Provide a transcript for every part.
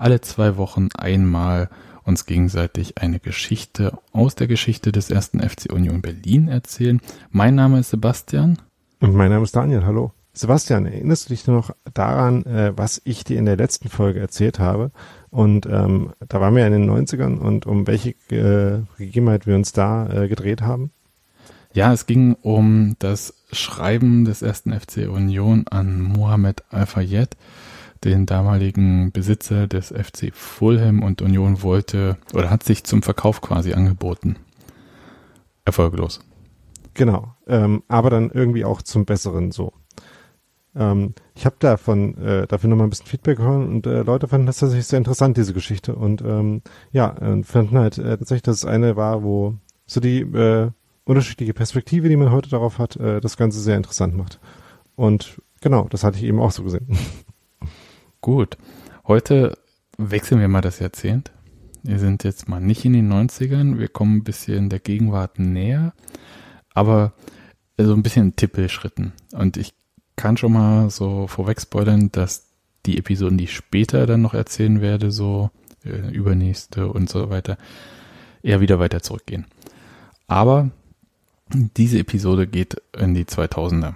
alle zwei Wochen einmal uns gegenseitig eine Geschichte aus der Geschichte des ersten FC Union Berlin erzählen. Mein Name ist Sebastian. Und mein Name ist Daniel. Hallo. Sebastian, erinnerst du dich noch daran, äh, was ich dir in der letzten Folge erzählt habe? Und ähm, da waren wir in den 90ern und um welche äh, Gegebenheit wir uns da äh, gedreht haben? Ja, es ging um das Schreiben des ersten FC Union an Mohamed Al-Fayed, den damaligen Besitzer des FC Fulham und Union wollte oder hat sich zum Verkauf quasi angeboten. Erfolglos. Genau, ähm, aber dann irgendwie auch zum Besseren so. Ähm, ich habe davon äh, dafür nochmal ein bisschen Feedback gehört und äh, Leute fanden das tatsächlich sehr interessant, diese Geschichte. Und ähm, ja, äh, fanden halt äh, tatsächlich, dass es eine war, wo so die äh, unterschiedliche Perspektive, die man heute darauf hat, äh, das Ganze sehr interessant macht. Und genau, das hatte ich eben auch so gesehen. Gut. Heute wechseln wir mal das Jahrzehnt. Wir sind jetzt mal nicht in den 90ern, wir kommen ein bisschen der Gegenwart näher, aber so ein bisschen Tippelschritten. Und ich kann schon mal so vorweg spoilern, dass die Episoden, die ich später dann noch erzählen werde, so äh, übernächste und so weiter, eher wieder weiter zurückgehen. Aber diese Episode geht in die 2000er.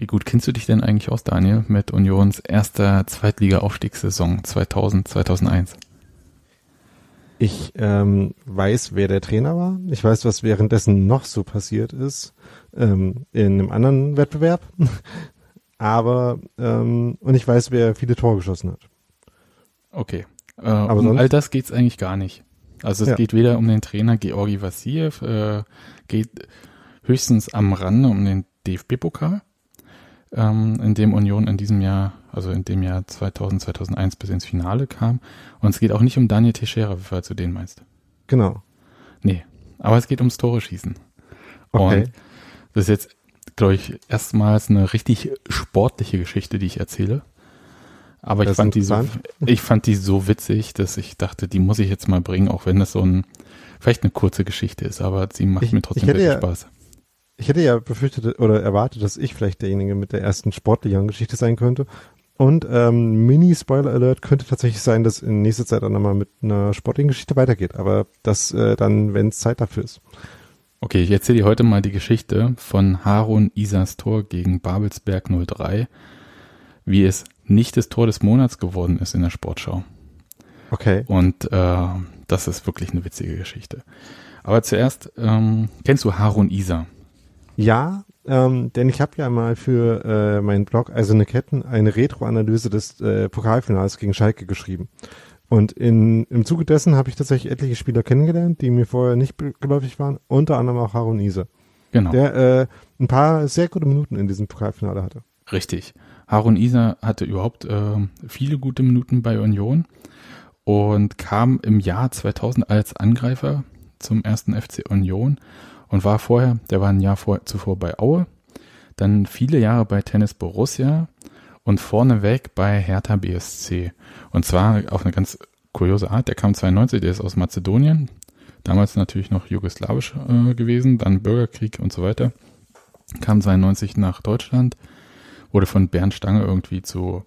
Wie gut kennst du dich denn eigentlich aus, Daniel, mit Unions erster Zweitliga-Aufstiegssaison 2000, 2001? Ich ähm, weiß, wer der Trainer war. Ich weiß, was währenddessen noch so passiert ist ähm, in einem anderen Wettbewerb. Aber ähm, und ich weiß, wer viele Tore geschossen hat. Okay. Äh, Aber um all das geht's eigentlich gar nicht. Also es ja. geht weder um den Trainer Georgi Vassiev, äh, geht höchstens am Rande um den DFB-Pokal, ähm, in dem Union in diesem Jahr, also in dem Jahr 2000, 2001 bis ins Finale kam. Und es geht auch nicht um Daniel Teixeira, falls du den meinst. Genau. Nee, aber es geht ums Tore schießen. Okay. Und das ist jetzt, glaube ich, erstmals eine richtig sportliche Geschichte, die ich erzähle. Aber ich fand, die so, ich fand die so witzig, dass ich dachte, die muss ich jetzt mal bringen, auch wenn das so ein, vielleicht eine kurze Geschichte ist, aber sie macht ich, mir trotzdem wirklich ja, Spaß. Ich hätte ja befürchtet oder erwartet, dass ich vielleicht derjenige mit der ersten sportlichen Geschichte sein könnte. Und ähm, Mini-Spoiler-Alert könnte tatsächlich sein, dass in nächster Zeit auch nochmal mit einer sportlichen Geschichte weitergeht. Aber das äh, dann, wenn es Zeit dafür ist. Okay, ich erzähle dir heute mal die Geschichte von Harun Isas Tor gegen Babelsberg 03, wie es nicht das Tor des Monats geworden ist in der Sportschau. Okay. Und äh, das ist wirklich eine witzige Geschichte. Aber zuerst, ähm, kennst du Harun Isa? Ja, ähm, denn ich habe ja mal für äh, meinen Blog Eiserne Ketten eine Retro-Analyse des äh, Pokalfinals gegen Schalke geschrieben. Und in, im Zuge dessen habe ich tatsächlich etliche Spieler kennengelernt, die mir vorher nicht geläufig waren, unter anderem auch Harun Ise. Genau. Der äh, ein paar sehr gute Minuten in diesem Pokalfinale hatte. Richtig. Harun Isa hatte überhaupt äh, viele gute Minuten bei Union und kam im Jahr 2000 als Angreifer zum ersten FC Union und war vorher, der war ein Jahr vor, zuvor bei Aue, dann viele Jahre bei Tennis Borussia und vorneweg bei Hertha BSC. Und zwar auf eine ganz kuriose Art. Der kam 92, der ist aus Mazedonien, damals natürlich noch jugoslawisch äh, gewesen, dann Bürgerkrieg und so weiter. Kam 92 nach Deutschland, wurde von Bernd Stange irgendwie zu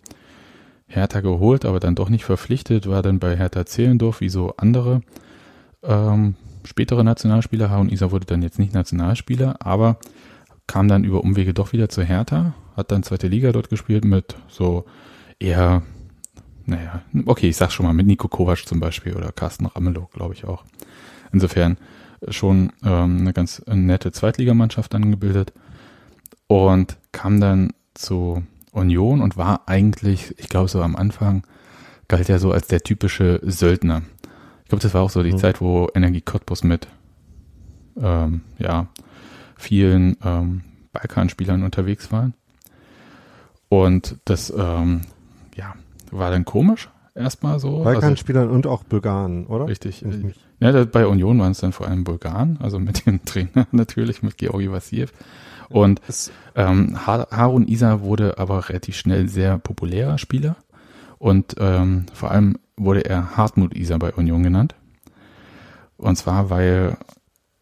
Hertha geholt, aber dann doch nicht verpflichtet, war dann bei Hertha Zehlendorf wie so andere ähm, spätere Nationalspieler. Harun Isa wurde dann jetzt nicht Nationalspieler, aber kam dann über Umwege doch wieder zu Hertha, hat dann zweite Liga dort gespielt mit so eher naja, okay, ich sag's schon mal, mit Nico Kovac zum Beispiel oder Carsten Ramelow, glaube ich auch. Insofern schon ähm, eine ganz nette Zweitligamannschaft dann gebildet und kam dann zu Union und war eigentlich, ich glaube so am Anfang, galt ja so als der typische Söldner. Ich glaube, das war auch so die mhm. Zeit, wo Energie Cottbus mit ähm, ja, vielen ähm, Balkanspielern unterwegs waren. Und das ähm, ja, war dann komisch, erstmal so. Balkanspielern also, und auch Bulgaren, oder? Richtig. Ja, bei Union waren es dann vor allem Bulgaren, also mit dem Trainer natürlich, mit Georgi Vassiev. Und ähm, Harun Isa wurde aber relativ schnell sehr populärer Spieler. Und ähm, vor allem wurde er Hartmut Isa bei Union genannt. Und zwar, weil,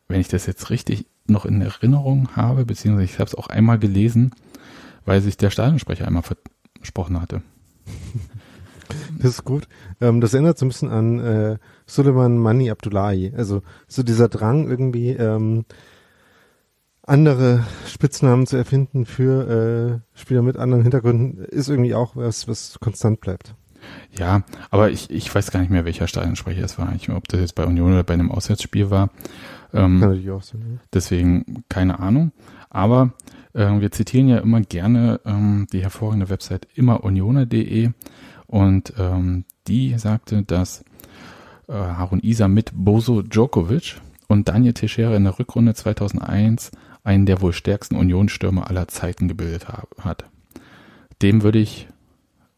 wenn ich das jetzt richtig noch in Erinnerung habe, beziehungsweise ich habe es auch einmal gelesen, weil sich der Stadionsprecher einmal versprochen hatte. Das ist gut. Ähm, das erinnert so ein bisschen an äh, Suleiman Mani Abdullahi. Also so dieser Drang irgendwie ähm, andere Spitznamen zu erfinden für äh, Spieler mit anderen Hintergründen ist irgendwie auch was, was konstant bleibt. Ja, aber ich, ich weiß gar nicht mehr, welcher Stadionsprecher es war. Ich, ob das jetzt bei Union oder bei einem Auswärtsspiel war. Ähm, Kann auch sein. Ja. Deswegen keine Ahnung. Aber äh, wir zitieren ja immer gerne ähm, die hervorragende Website immerunioner.de und ähm, die sagte, dass äh, Harun Isa mit Bozo Djokovic und Daniel Teixeira in der Rückrunde 2001 einen der wohl stärksten Unionsstürmer aller Zeiten gebildet hat. Dem würde ich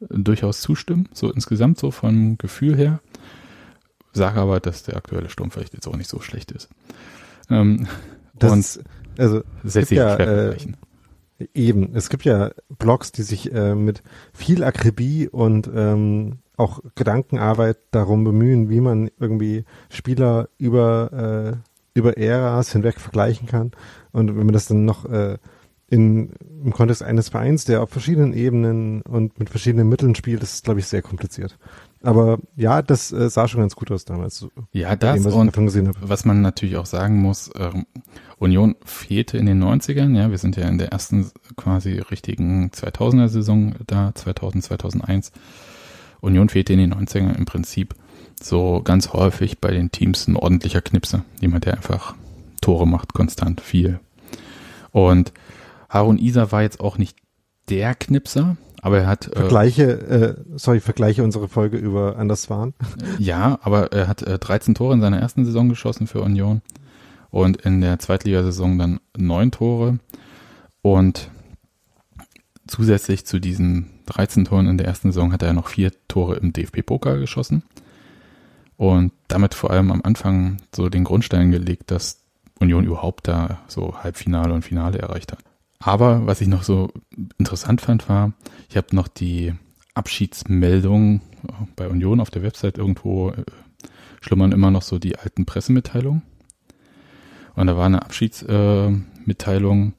durchaus zustimmen, so insgesamt so vom Gefühl her. Sage aber, dass der aktuelle Sturm vielleicht jetzt auch nicht so schlecht ist. Ähm, das und also setzt sich ja, äh, Eben, es gibt ja Blogs, die sich äh, mit viel Akribie und ähm, auch Gedankenarbeit darum bemühen, wie man irgendwie Spieler über, äh, über Äras hinweg vergleichen kann. Und wenn man das dann noch äh, in, im Kontext eines Vereins, der auf verschiedenen Ebenen und mit verschiedenen Mitteln spielt, ist, glaube ich, sehr kompliziert. Aber ja, das äh, sah schon ganz gut aus damals. Ja, das dem, was und was man natürlich auch sagen muss, ähm, Union fehlte in den 90ern, ja, wir sind ja in der ersten quasi richtigen 2000er Saison da, 2000, 2001. Union fehlte in den 90ern im Prinzip so ganz häufig bei den Teams ein ordentlicher Knipser. Jemand, der einfach Tore macht, konstant, viel. Und Harun Isa war jetzt auch nicht der Knipser, aber er hat. Äh, vergleiche, äh, sorry, vergleiche unsere Folge über Anders Swan. Ja, aber er hat äh, 13 Tore in seiner ersten Saison geschossen für Union und in der Zweitligasaison dann neun Tore. Und zusätzlich zu diesen 13 Toren in der ersten Saison hat er noch vier Tore im DFB-Pokal geschossen. Und damit vor allem am Anfang so den Grundstein gelegt, dass Union überhaupt da so Halbfinale und Finale erreicht hat. Aber was ich noch so interessant fand, war, ich habe noch die Abschiedsmeldung bei Union auf der Website irgendwo äh, schlummern immer noch so die alten Pressemitteilungen. Und da war eine Abschiedsmitteilung,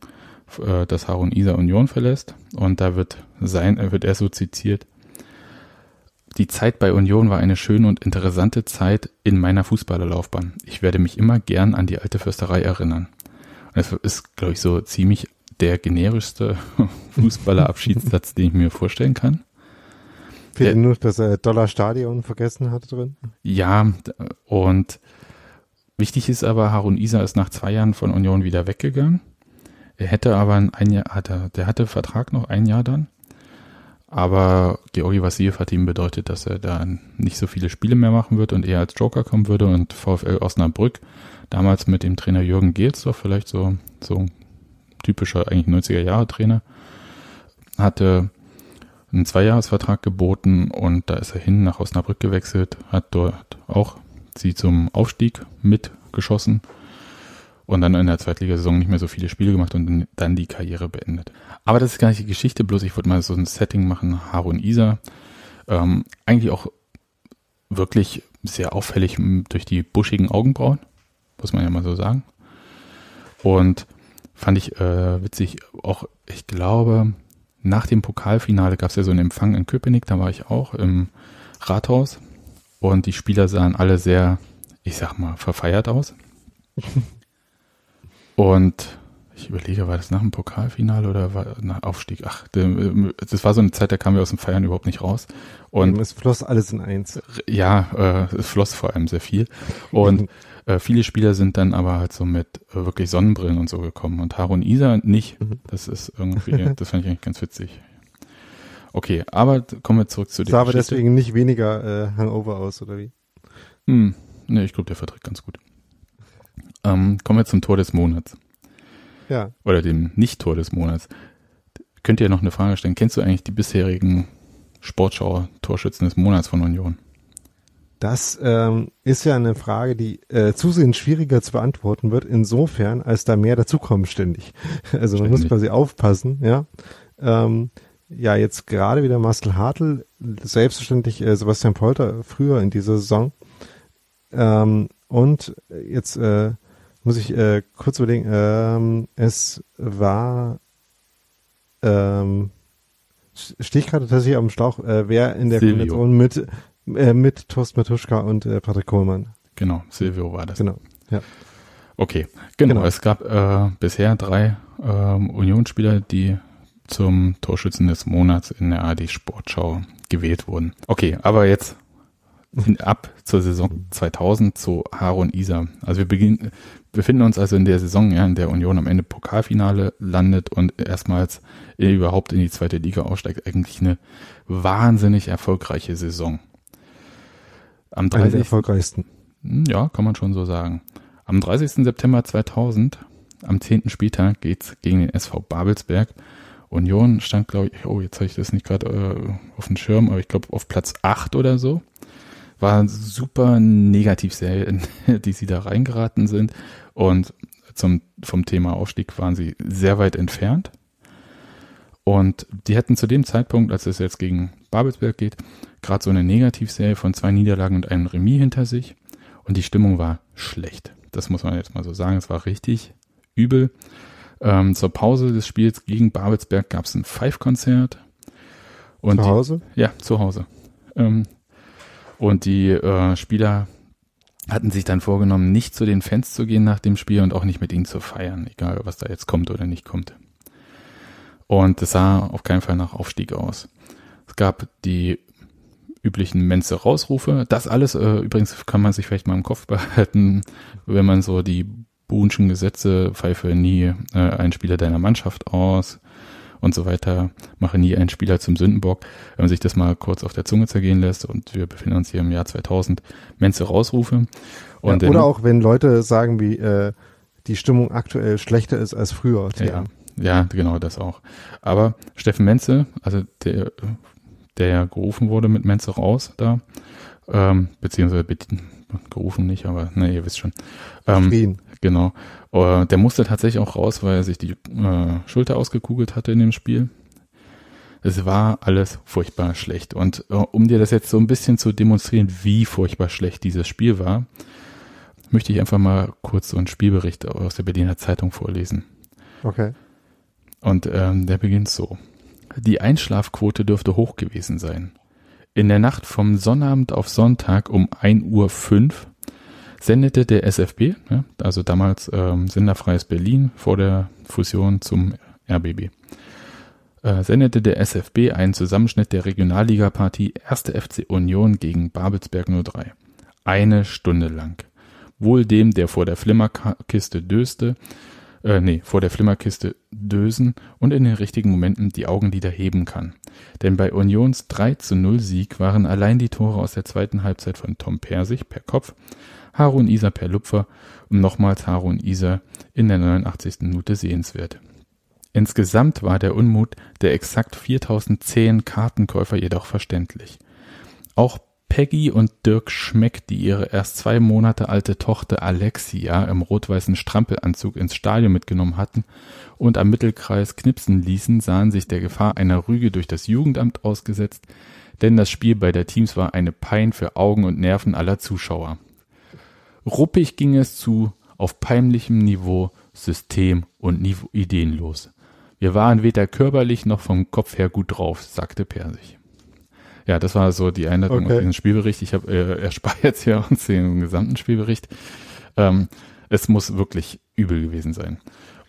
äh, dass Harun Isa Union verlässt. Und da wird sein, äh, wird er so zitiert. Die Zeit bei Union war eine schöne und interessante Zeit in meiner Fußballerlaufbahn. Ich werde mich immer gern an die alte Fürsterei erinnern. Und das ist, glaube ich, so ziemlich der generischste Fußballerabschiedssatz, den ich mir vorstellen kann. Fehlt nur das äh, Dollar-Stadion vergessen hat drin? Ja, und wichtig ist aber, Harun Isa ist nach zwei Jahren von Union wieder weggegangen. Er hätte aber ein Jahr, hatte, der hatte Vertrag noch ein Jahr dann. Aber Georgi Vassiljev hat ihm bedeutet, dass er da nicht so viele Spiele mehr machen wird und eher als Joker kommen würde und VfL Osnabrück, damals mit dem Trainer Jürgen Gelsdorf, vielleicht so, so typischer eigentlich 90er Jahre Trainer, hatte einen Zweijahresvertrag geboten und da ist er hin nach Osnabrück gewechselt, hat dort auch sie zum Aufstieg mitgeschossen und dann in der Zweitligasaison nicht mehr so viele Spiele gemacht und dann die Karriere beendet. Aber das ist gar nicht die Geschichte, bloß ich wollte mal so ein Setting machen, Harun Isa. Ähm, eigentlich auch wirklich sehr auffällig durch die buschigen Augenbrauen, muss man ja mal so sagen. Und Fand ich äh, witzig. Auch, ich glaube, nach dem Pokalfinale gab es ja so einen Empfang in Köpenick, da war ich auch im Rathaus. Und die Spieler sahen alle sehr, ich sag mal, verfeiert aus. und ich überlege, war das nach dem Pokalfinale oder war nach Aufstieg? Ach, der, das war so eine Zeit, da kamen wir aus dem Feiern überhaupt nicht raus. Und es floss alles in eins. Ja, äh, es floss vor allem sehr viel. Und äh, viele Spieler sind dann aber halt so mit äh, wirklich Sonnenbrillen und so gekommen. Und Harun Isa nicht. Mhm. Das ist irgendwie, das fand ich eigentlich ganz witzig. Okay, aber kommen wir zurück zu Sah aber Geschichte. deswegen nicht weniger äh, Hangover aus, oder wie? Hm, ne, ich glaube, der verträgt ganz gut. Ähm, kommen wir zum Tor des Monats. Ja. Oder dem Nicht-Tor des Monats. Könnt ihr noch eine Frage stellen? Kennst du eigentlich die bisherigen Sportschau-Torschützen des Monats von Union? Das ähm, ist ja eine Frage, die äh, zusehends schwieriger zu beantworten wird, insofern, als da mehr dazukommen ständig. Also man muss quasi aufpassen, ja. Ähm, ja, jetzt gerade wieder Marcel Hartl, selbstverständlich äh, Sebastian Polter früher in dieser Saison. Ähm, und jetzt äh, muss ich äh, kurz überlegen, ähm, es war ähm, stehe ich gerade tatsächlich am Schlauch, äh, wer in der Silvio. Kombination mit äh, mit Torst Matuschka und äh, Patrick Kohlmann. Genau, Silvio war das. Genau. Ja. Okay, genau. Genau. Es gab äh, bisher drei ähm, Unionsspieler, die zum Torschützen des Monats in der AD Sportschau gewählt wurden. Okay, aber jetzt ab zur Saison 2000 zu Harun Isa. Also wir beginnen, befinden uns also in der Saison, ja, in der Union am Ende Pokalfinale landet und erstmals überhaupt in die zweite Liga aussteigt. Eigentlich eine wahnsinnig erfolgreiche Saison. Am Einer der 30. erfolgreichsten. Hm, Ja, kann man schon so sagen. Am 30. September 2000, am 10. Spieltag, geht's gegen den SV Babelsberg. Union stand, glaube ich, oh, jetzt habe ich das nicht gerade äh, auf dem Schirm, aber ich glaube auf Platz 8 oder so. War super Negativserie, in die sie da reingeraten sind. Und zum, vom Thema Aufstieg waren sie sehr weit entfernt. Und die hätten zu dem Zeitpunkt, als es jetzt gegen Babelsberg geht, gerade so eine Negativserie von zwei Niederlagen und einem Remis hinter sich. Und die Stimmung war schlecht. Das muss man jetzt mal so sagen. Es war richtig übel. Ähm, zur Pause des Spiels gegen Babelsberg gab es ein Five-Konzert. Und Zu Hause? Die, ja, zu Hause. Ähm, und die äh, Spieler hatten sich dann vorgenommen, nicht zu den Fans zu gehen nach dem Spiel und auch nicht mit ihnen zu feiern, egal was da jetzt kommt oder nicht kommt. Und es sah auf keinen Fall nach Aufstieg aus. Es gab die üblichen Menze-Rausrufe. Das alles, äh, übrigens kann man sich vielleicht mal im Kopf behalten, wenn man so die Bohnschen Gesetze, pfeife nie äh, einen Spieler deiner Mannschaft aus und so weiter, mache nie einen Spieler zum Sündenbock. Wenn man sich das mal kurz auf der Zunge zergehen lässt und wir befinden uns hier im Jahr 2000, Menze-Rausrufe. Und ja, der- oder auch wenn Leute sagen, wie äh, die Stimmung aktuell schlechter ist als früher. Ja, ja, genau, das auch. Aber Steffen Menze, also der, der ja gerufen wurde mit Menze raus da, ähm, beziehungsweise gerufen nicht, aber ne, ihr wisst schon. Ähm, genau. Äh, der musste tatsächlich auch raus, weil er sich die äh, Schulter ausgekugelt hatte in dem Spiel. Es war alles furchtbar schlecht. Und äh, um dir das jetzt so ein bisschen zu demonstrieren, wie furchtbar schlecht dieses Spiel war, möchte ich einfach mal kurz so einen Spielbericht aus der Berliner Zeitung vorlesen. Okay. Und ähm, der beginnt so. Die Einschlafquote dürfte hoch gewesen sein. In der Nacht vom Sonnabend auf Sonntag um 1.05 Uhr sendete der SFB, ja, also damals ähm, Senderfreies Berlin vor der Fusion zum RBB, äh, sendete der SFB einen Zusammenschnitt der Regionalliga-Partie 1. FC Union gegen Babelsberg 03. Eine Stunde lang. Wohl dem, der vor der Flimmerkiste döste, äh, nee, vor der Flimmerkiste dösen und in den richtigen Momenten die Augenlider heben kann. Denn bei Unions 3 zu 0 Sieg waren allein die Tore aus der zweiten Halbzeit von Tom Persig per Kopf, Harun Isa per Lupfer und nochmals Harun Isa in der 89. Minute sehenswert. Insgesamt war der Unmut der exakt 4010 Kartenkäufer jedoch verständlich. Auch Peggy und Dirk Schmeck, die ihre erst zwei Monate alte Tochter Alexia im rot-weißen Strampelanzug ins Stadion mitgenommen hatten und am Mittelkreis knipsen ließen, sahen sich der Gefahr einer Rüge durch das Jugendamt ausgesetzt, denn das Spiel beider Teams war eine Pein für Augen und Nerven aller Zuschauer. Ruppig ging es zu, auf peinlichem Niveau, System und Niveau ideenlos. Wir waren weder körperlich noch vom Kopf her gut drauf, sagte Persig. Ja, das war so die Einleitung Okay. auf diesen Spielbericht. Ich habe äh, erspare jetzt hier uns den gesamten Spielbericht. Ähm, es muss wirklich übel gewesen sein.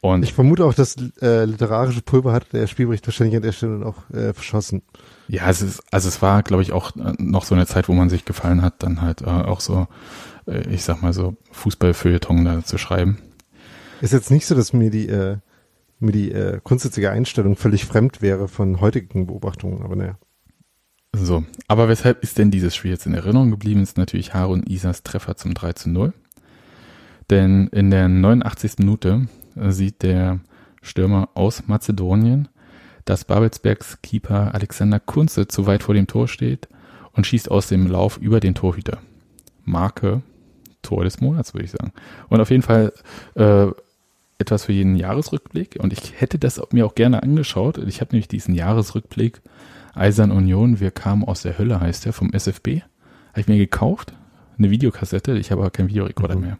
Und Ich vermute auch, dass äh, literarische Pulver hat der Spielbericht wahrscheinlich an der Stelle auch äh, verschossen. ja, es ist, also es war, glaube ich, auch äh, noch so eine Zeit, wo man sich gefallen hat, dann halt äh, auch so, äh, ich sag mal so, Fußballfeuilleton da zu schreiben. Ist jetzt nicht so, dass mir die, äh, mir die äh, grundsätzliche Einstellung völlig fremd wäre von heutigen Beobachtungen, aber naja. So, aber weshalb ist denn dieses Spiel jetzt in Erinnerung geblieben? Ist natürlich Harun Isas Treffer zum 3 zu 0. Denn in der 89. Minute äh, sieht der Stürmer aus Mazedonien, dass Babelsbergs Keeper Alexander Kunze zu weit vor dem Tor steht und schießt aus dem Lauf über den Torhüter. Marke Tor des Monats, würde ich sagen. Und auf jeden Fall äh, etwas für jeden Jahresrückblick. Und ich hätte das mir auch gerne angeschaut. Ich habe nämlich diesen Jahresrückblick Eisern Union, wir kamen aus der Hölle, heißt der, vom SFB. Habe ich mir gekauft. Eine Videokassette. Ich habe aber keinen Videorekorder Mhm. mehr.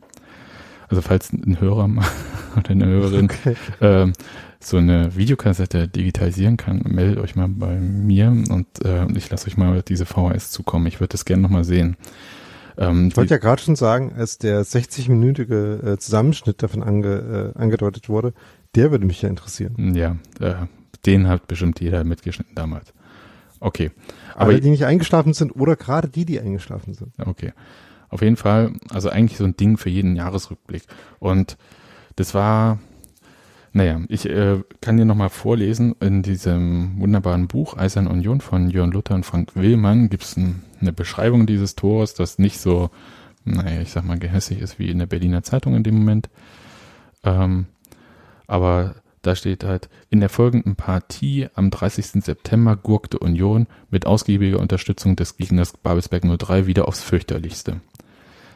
Also falls ein Hörer mal oder eine Hörerin Okay. ähm, so eine Videokassette digitalisieren kann, meldet euch mal bei mir und äh, ich lasse euch mal diese VHS zukommen. Ich würde das gerne nochmal sehen. Ähm, Ich wollte ja gerade schon sagen, als der 60-minütige äh, Zusammenschnitt davon ange, äh, angedeutet wurde, der würde mich ja interessieren. Ja, äh, den hat bestimmt jeder mitgeschnitten damals. Okay. Aber Alle, die nicht eingeschlafen sind oder gerade die, die eingeschlafen sind. okay. Auf jeden Fall, also eigentlich so ein Ding für jeden Jahresrückblick. Und das war, naja, ich äh, kann dir nochmal vorlesen, in diesem wunderbaren Buch Eisern Union von Jörn Luther und Frank Willmann gibt es ein, eine Beschreibung dieses Tors, das nicht so, naja, ich sag mal, gehässig ist wie in der Berliner Zeitung in dem Moment. Ähm, aber da steht halt, in der folgenden Partie am 30. September gurkte Union mit ausgiebiger Unterstützung des Gegners Babelsberg 03 wieder aufs fürchterlichste.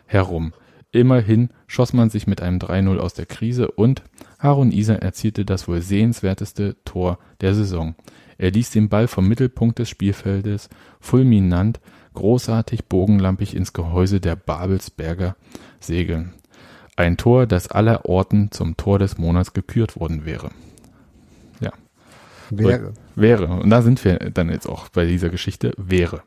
Herum. Immerhin schoss man sich mit einem 3-0 aus der Krise und Harun Isa erzielte das wohl sehenswerteste Tor der Saison. Er ließ den Ball vom Mittelpunkt des Spielfeldes fulminant, großartig bogenlampig ins Gehäuse der Babelsberger segeln. Ein Tor, das aller Orten zum Tor des Monats gekürt worden wäre. Ja. Wäre. Wäre. Und da sind wir dann jetzt auch bei dieser Geschichte. Wäre.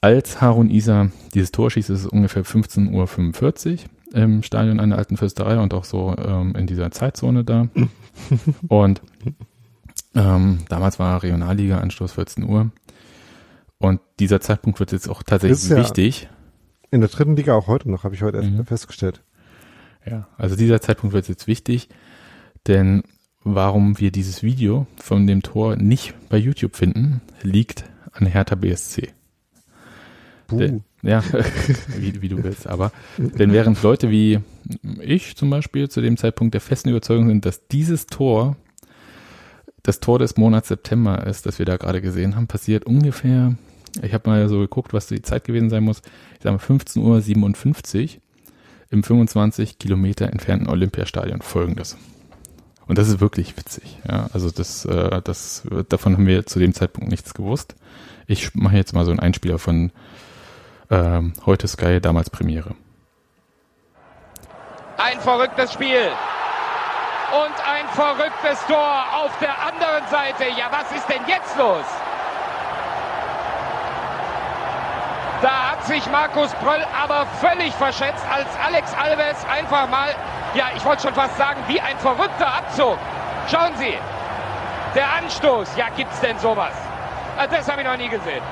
Als Harun Isa dieses Tor schießt, ist es ungefähr 15.45 Uhr im Stadion einer alten Fürsterei und auch so ähm, in dieser Zeitzone da. und ähm, damals war Regionalliga Anstoß 14 Uhr. Und dieser Zeitpunkt wird jetzt auch tatsächlich ja- wichtig. In der dritten Liga auch heute noch, habe ich heute erst Mhm. festgestellt. Ja, also dieser Zeitpunkt wird jetzt wichtig, denn warum wir dieses Video von dem Tor nicht bei YouTube finden, liegt an Hertha BSC. Der, ja, wie, wie du willst, aber denn während Leute wie ich zum Beispiel zu dem Zeitpunkt der festen Überzeugung sind, dass dieses Tor das Tor des Monats September ist, das wir da gerade gesehen haben, passiert ungefähr, ich habe mal so geguckt, was die Zeit gewesen sein muss, ich sage mal 15.57 Uhr im 25 Kilometer entfernten Olympiastadion folgendes. Und das ist wirklich witzig. Ja, also das, äh, das, davon haben wir zu dem Zeitpunkt nichts gewusst. Ich mache jetzt mal so einen Einspieler von ähm, heute Sky, damals Premiere. Ein verrücktes Spiel. Und ein verrücktes Tor auf der anderen Seite. Ja, was ist denn jetzt los? Da hat sich Markus Pröll aber völlig verschätzt, als Alex Alves einfach mal, ja, ich wollte schon fast sagen, wie ein Verrückter abzog. Schauen Sie, der Anstoß, ja, gibt's denn sowas? Also das habe ich noch nie gesehen.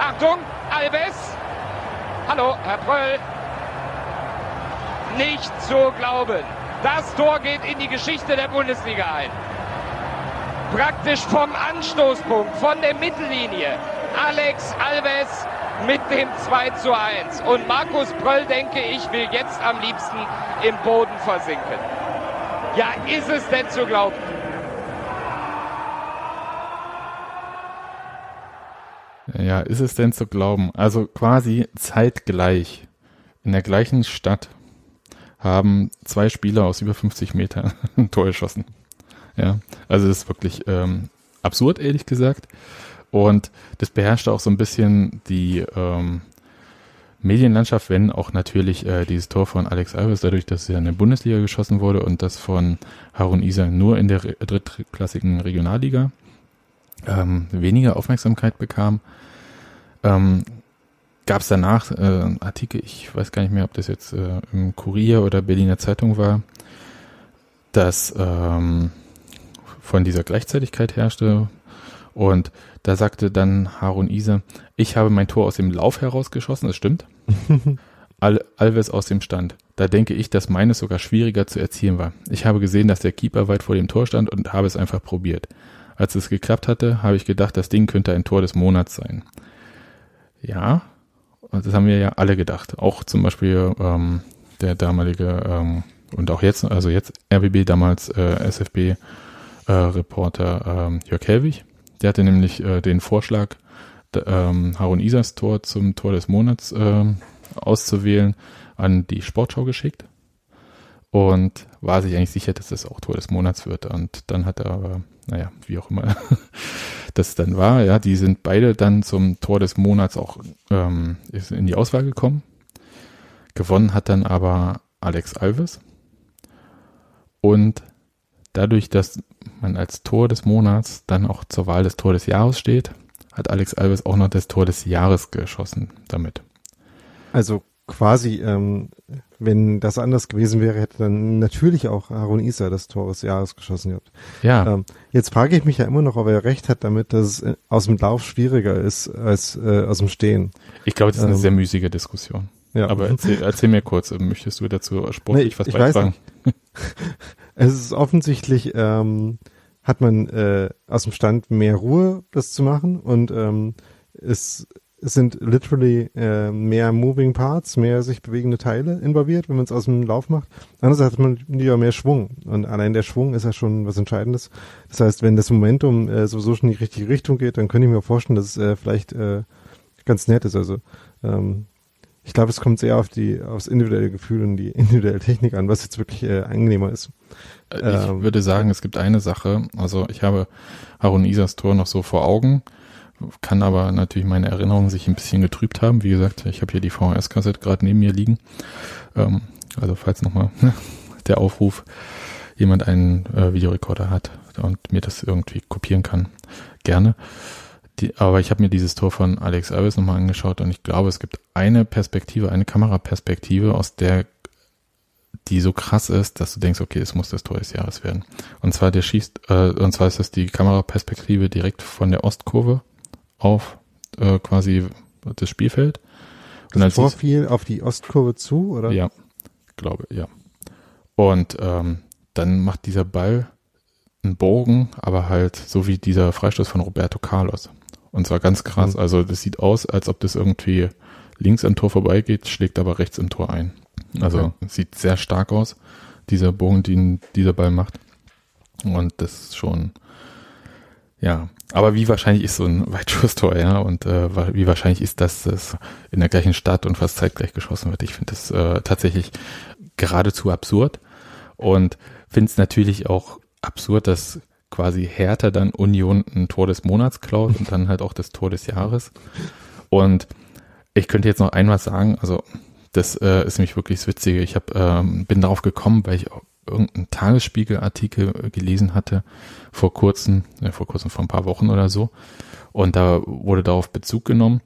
Achtung, Alves. Hallo, Herr Pröll. Nicht zu glauben. Das Tor geht in die Geschichte der Bundesliga ein. Praktisch vom Anstoßpunkt, von der Mittellinie. Alex Alves mit dem 2 zu 1. Und Markus Pröll, denke ich, will jetzt am liebsten im Boden versinken. Ja, ist es denn zu glauben? Ja, ist es denn zu glauben? Also quasi zeitgleich in der gleichen Stadt haben zwei Spieler aus über 50 Metern ein Tor geschossen. Ja, also das ist wirklich ähm, absurd, ehrlich gesagt. Und das beherrschte auch so ein bisschen die ähm, Medienlandschaft, wenn auch natürlich äh, dieses Tor von Alex Alves, dadurch, dass er in der Bundesliga geschossen wurde und das von Harun Isa nur in der drittklassigen Regionalliga ähm, weniger Aufmerksamkeit bekam, ähm, gab es danach äh, einen Artikel, ich weiß gar nicht mehr, ob das jetzt äh, im Kurier oder Berliner Zeitung war, dass ähm, von dieser Gleichzeitigkeit herrschte. Und da sagte dann Harun Isa, ich habe mein Tor aus dem Lauf herausgeschossen, das stimmt. Al Alves aus dem Stand. Da denke ich, dass meines sogar schwieriger zu erzielen war. Ich habe gesehen, dass der Keeper weit vor dem Tor stand und habe es einfach probiert. Als es geklappt hatte, habe ich gedacht, das Ding könnte ein Tor des Monats sein. Ja, das haben wir ja alle gedacht. Auch zum Beispiel ähm, der damalige ähm, und auch jetzt, also jetzt RBB damals äh, SFB äh, ähm, Jörg Helwig. Der hatte nämlich äh, den Vorschlag, ähm, Harun Isas Tor zum Tor des Monats ähm, auszuwählen, an die Sportschau geschickt und war sich eigentlich sicher, dass das auch Tor des Monats wird. Und dann hat er aber, naja, wie auch immer das dann war, ja, die sind beide dann zum Tor des Monats auch ähm, in die Auswahl gekommen. Gewonnen hat dann aber Alex Alves. Und dadurch, dass man als Tor des Monats dann auch zur Wahl des Tor des Jahres steht, hat Alex Alves auch noch das Tor des Jahres geschossen damit. Also quasi, ähm, wenn das anders gewesen wäre, hätte dann natürlich auch Harun Isa das Tor des Jahres geschossen gehabt. Ja. Ähm, jetzt frage ich mich ja immer noch, ob er recht hat damit, dass es äh, aus dem Lauf schwieriger ist als äh, aus dem Stehen. Ich glaube, das ist eine ähm, sehr müßige Diskussion. Ja. Aber erzähl, erzähl mir kurz, möchtest du dazu sportlich nee, was ich beitragen? es ist offensichtlich, ähm, hat man äh, aus dem Stand mehr Ruhe, das zu machen und ähm, es es sind literally äh, mehr Moving Parts, mehr sich bewegende Teile involviert, wenn man es aus dem Lauf macht. Andererseits hat man ja mehr Schwung und allein der Schwung ist ja schon was Entscheidendes. Das heißt, wenn das Momentum äh, sowieso schon in die richtige Richtung geht, dann könnte ich mir vorstellen, dass es äh, vielleicht äh, ganz nett ist. Also ähm, ich glaube, es kommt sehr auf die aufs individuelle Gefühl und die individuelle Technik an, was jetzt wirklich äh, angenehmer ist. Ich ähm, würde sagen, es gibt eine Sache. Also ich habe Harun Isas Tor noch so vor Augen kann aber natürlich meine Erinnerungen sich ein bisschen getrübt haben. Wie gesagt, ich habe hier die VHS-Kassette gerade neben mir liegen. Ähm, also falls nochmal der Aufruf jemand einen äh, Videorekorder hat und mir das irgendwie kopieren kann, gerne. Die, aber ich habe mir dieses Tor von Alex Alves nochmal angeschaut und ich glaube, es gibt eine Perspektive, eine Kameraperspektive, aus der die so krass ist, dass du denkst, okay, es muss das Tor des Jahres werden. Und zwar der schießt, äh, und zwar ist das die Kameraperspektive direkt von der Ostkurve auf äh, quasi das Spielfeld. Und das Tor fiel auf die Ostkurve zu, oder? Ja, glaube, ja. Und ähm, dann macht dieser Ball einen Bogen, aber halt so wie dieser Freistoß von Roberto Carlos. Und zwar ganz krass. Mhm. Also das sieht aus, als ob das irgendwie links am Tor vorbeigeht, schlägt aber rechts im Tor ein. Also okay. sieht sehr stark aus, dieser Bogen, den dieser Ball macht. Und das ist schon ja, aber wie wahrscheinlich ist so ein Weitschusstor, ja, und äh, wie wahrscheinlich ist das, dass in der gleichen Stadt und fast zeitgleich geschossen wird? Ich finde das äh, tatsächlich geradezu absurd und finde es natürlich auch absurd, dass quasi Hertha dann Union ein Tor des Monats klaut und dann halt auch das Tor des Jahres. Und ich könnte jetzt noch ein was sagen, also das äh, ist nämlich wirklich das Witzige. Ich hab, ähm, bin darauf gekommen, weil ich irgendeinen Tagesspiegelartikel äh, gelesen hatte vor kurzem, ja, vor kurzem, vor ein paar Wochen oder so. Und da wurde darauf Bezug genommen.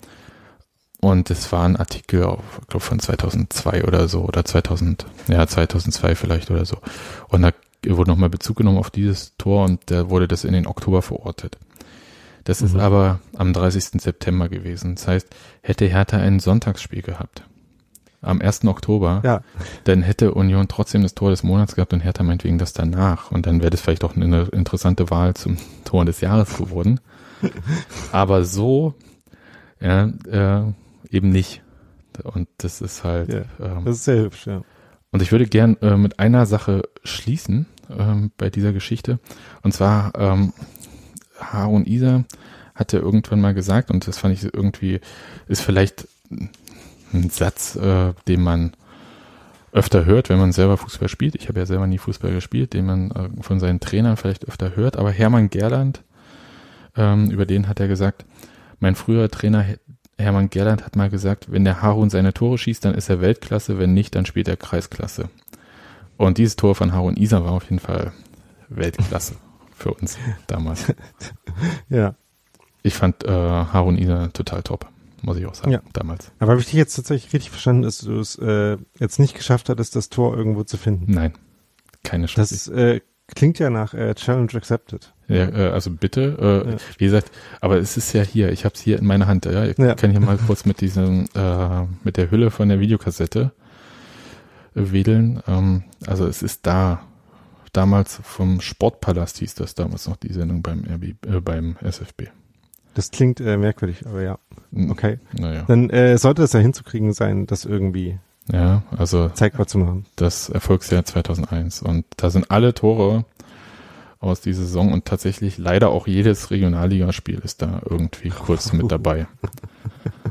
Und es war ein Artikel, auf, ich glaube von 2002 oder so, oder 2000, ja, 2002 vielleicht oder so. Und da wurde nochmal Bezug genommen auf dieses Tor und da wurde das in den Oktober verortet. Das mhm. ist aber am 30. September gewesen. Das heißt, hätte Hertha ein Sonntagsspiel gehabt, am 1. Oktober, ja. dann hätte Union trotzdem das Tor des Monats gehabt und Hertha meinetwegen das danach. Und dann wäre das vielleicht auch eine interessante Wahl zum Tor des Jahres geworden. Aber so, ja, äh, eben nicht. Und das ist halt. Ja, ähm, das ist sehr hübsch, ja. Und ich würde gern äh, mit einer Sache schließen ähm, bei dieser Geschichte. Und zwar ähm, Harun Isa hatte irgendwann mal gesagt, und das fand ich irgendwie, ist vielleicht ein Satz, äh, den man öfter hört, wenn man selber Fußball spielt. Ich habe ja selber nie Fußball gespielt, den man äh, von seinen Trainern vielleicht öfter hört. Aber Hermann Gerland, ähm, über den hat er gesagt, mein früherer Trainer Hermann Gerland hat mal gesagt, wenn der Harun seine Tore schießt, dann ist er Weltklasse, wenn nicht, dann spielt er Kreisklasse. Und dieses Tor von Harun Isa war auf jeden Fall Weltklasse für uns damals. ja. Ich fand äh, Harun Isa total top muss ich auch sagen, ja. damals. Aber habe ich dich jetzt tatsächlich richtig verstanden, dass du es äh, jetzt nicht geschafft hattest, das Tor irgendwo zu finden? Nein, keine Chance. Das äh, klingt ja nach äh, Challenge Accepted. Ja, äh, also bitte, äh, Ja. wie gesagt, aber es ist ja hier, ich habe es hier in meiner Hand. Ja? Ich Ja. kann hier mal kurz mit diesem, äh, mit der Hülle von der Videokassette äh, wedeln. Ähm, also es ist da. Damals vom Sportpalast hieß das damals noch die Sendung beim RB, äh, beim SFB. Das klingt äh, merkwürdig, aber ja. Okay. Naja. Dann äh, sollte es ja hinzukriegen sein, das irgendwie Ja, also zeigbar zu machen. das Erfolgsjahr 2001 und da sind alle Tore aus dieser Saison und tatsächlich leider auch jedes Regionalligaspiel ist da irgendwie kurz mit dabei.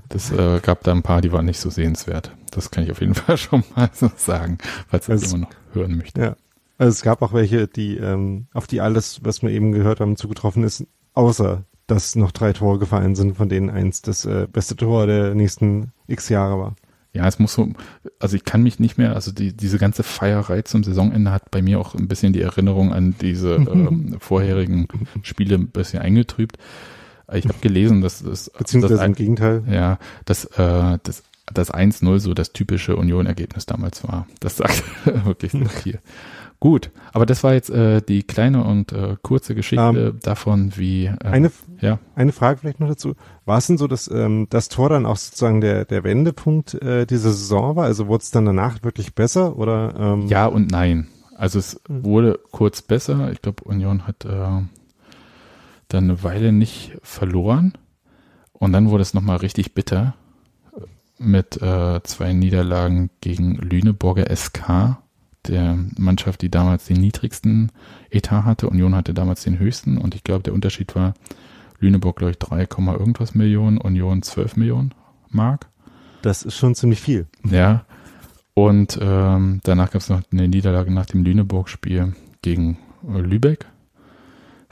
Das äh, gab da ein paar, die waren nicht so sehenswert. Das kann ich auf jeden Fall schon mal so sagen, falls ihr das Also- immer noch hören möchte. Ja. Also es gab auch welche, die ähm, auf die alles, was wir eben gehört haben, zugetroffen ist, außer dass noch drei Tore gefallen sind, von denen eins das äh, beste Tor der nächsten x Jahre war. Ja, es muss so, also ich kann mich nicht mehr, also die, diese ganze Feierei zum Saisonende hat bei mir auch ein bisschen die Erinnerung an diese ähm, vorherigen Spiele ein bisschen eingetrübt. Ich habe gelesen, dass das Beziehungsweise das im Gegenteil. Ja, dass äh, das, das 1-0 so das typische Union-Ergebnis damals war. Das sagt wirklich viel. Gut, aber das war jetzt äh, die kleine und äh, kurze Geschichte davon, wie äh, Eine, ja, eine Frage vielleicht noch dazu. War es denn so, dass ähm, das Tor dann auch sozusagen der, der Wendepunkt äh, dieser Saison war? Also wurde es dann danach wirklich besser oder ähm, ja und nein. Also es wurde kurz besser. Ich glaube, Union hat äh, dann eine Weile nicht verloren und dann wurde es nochmal richtig bitter mit äh, zwei Niederlagen gegen Lüneburger SK, der Mannschaft, die damals den niedrigsten Etat hatte. Union hatte damals den höchsten und ich glaube, der Unterschied war Lüneburg, glaube ich, 3, Komma irgendwas Millionen, Union 12 Millionen Mark. Das ist schon ziemlich viel. Ja. Und ähm, danach gab es noch eine Niederlage nach dem Lüneburg-Spiel gegen äh, Lübeck.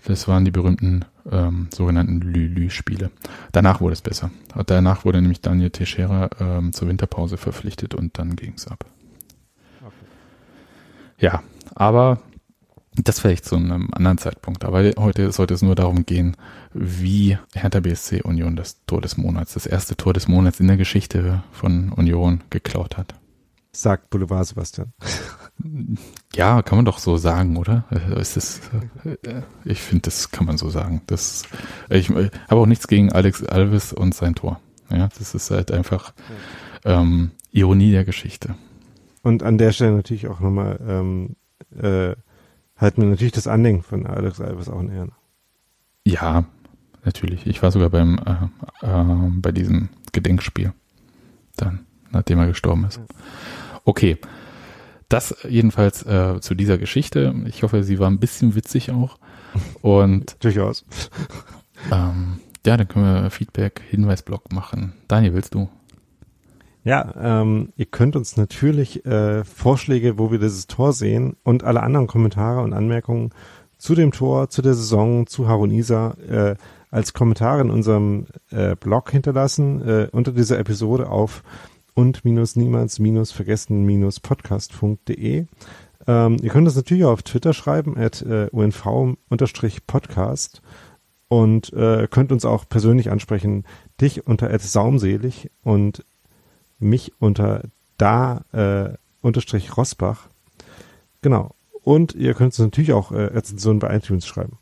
Das waren die berühmten ähm, sogenannten Lü-Lü-Spiele. Danach wurde es besser. Danach wurde nämlich Daniel Teixeira ähm, zur Winterpause verpflichtet und dann ging es ab. Ja, aber das vielleicht zu einem anderen Zeitpunkt. Aber heute sollte es nur darum gehen, wie Hertha BSC Union das Tor des Monats, das erste Tor des Monats in der Geschichte von Union geklaut hat. Sagt Boulevard Sebastian. Ja, kann man doch so sagen, oder? Ist das, ich finde, das kann man so sagen. Das, ich habe auch nichts gegen Alex Alves und sein Tor. Ja, das ist halt einfach ähm, Ironie der Geschichte. Und an der Stelle natürlich auch nochmal, ähm, äh, halten wir natürlich das Andenken von Alex Alves auch in Ehren. Ja, natürlich. Ich war sogar beim äh, äh, bei diesem Gedenkspiel dann, nachdem er gestorben ist. Okay. Das jedenfalls äh, zu dieser Geschichte. Ich hoffe, sie war ein bisschen witzig auch. Und Durchaus. ähm, ja, dann können wir Feedback, Hinweisblock machen. Daniel, willst du? Ja, ähm, ihr könnt uns natürlich äh, Vorschläge, wo wir dieses Tor sehen und alle anderen Kommentare und Anmerkungen zu dem Tor, zu der Saison, zu Harun Isa äh, als Kommentare in unserem äh, Blog hinterlassen äh, unter dieser Episode auf und minus niemals minus vergessen minus podcast.de. Ähm, ihr könnt es natürlich auch auf Twitter schreiben, at äh, unv-podcast und äh, könnt uns auch persönlich ansprechen, dich unter at saumselig und mich unter da äh, unterstrich Rosbach. Genau. Und ihr könnt uns natürlich auch äh, Rezensionen bei iTunes schreiben.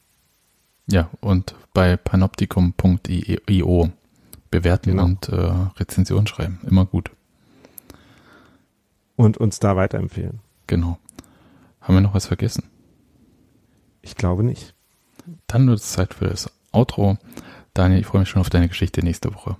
Ja, und bei panoptikum.io bewerten Genau. und äh, Rezension schreiben. Immer gut. Und uns da weiterempfehlen. Genau. Haben wir noch was vergessen? Ich glaube nicht. Dann wird es Zeit für das Outro. Daniel, ich freue mich schon auf deine Geschichte nächste Woche.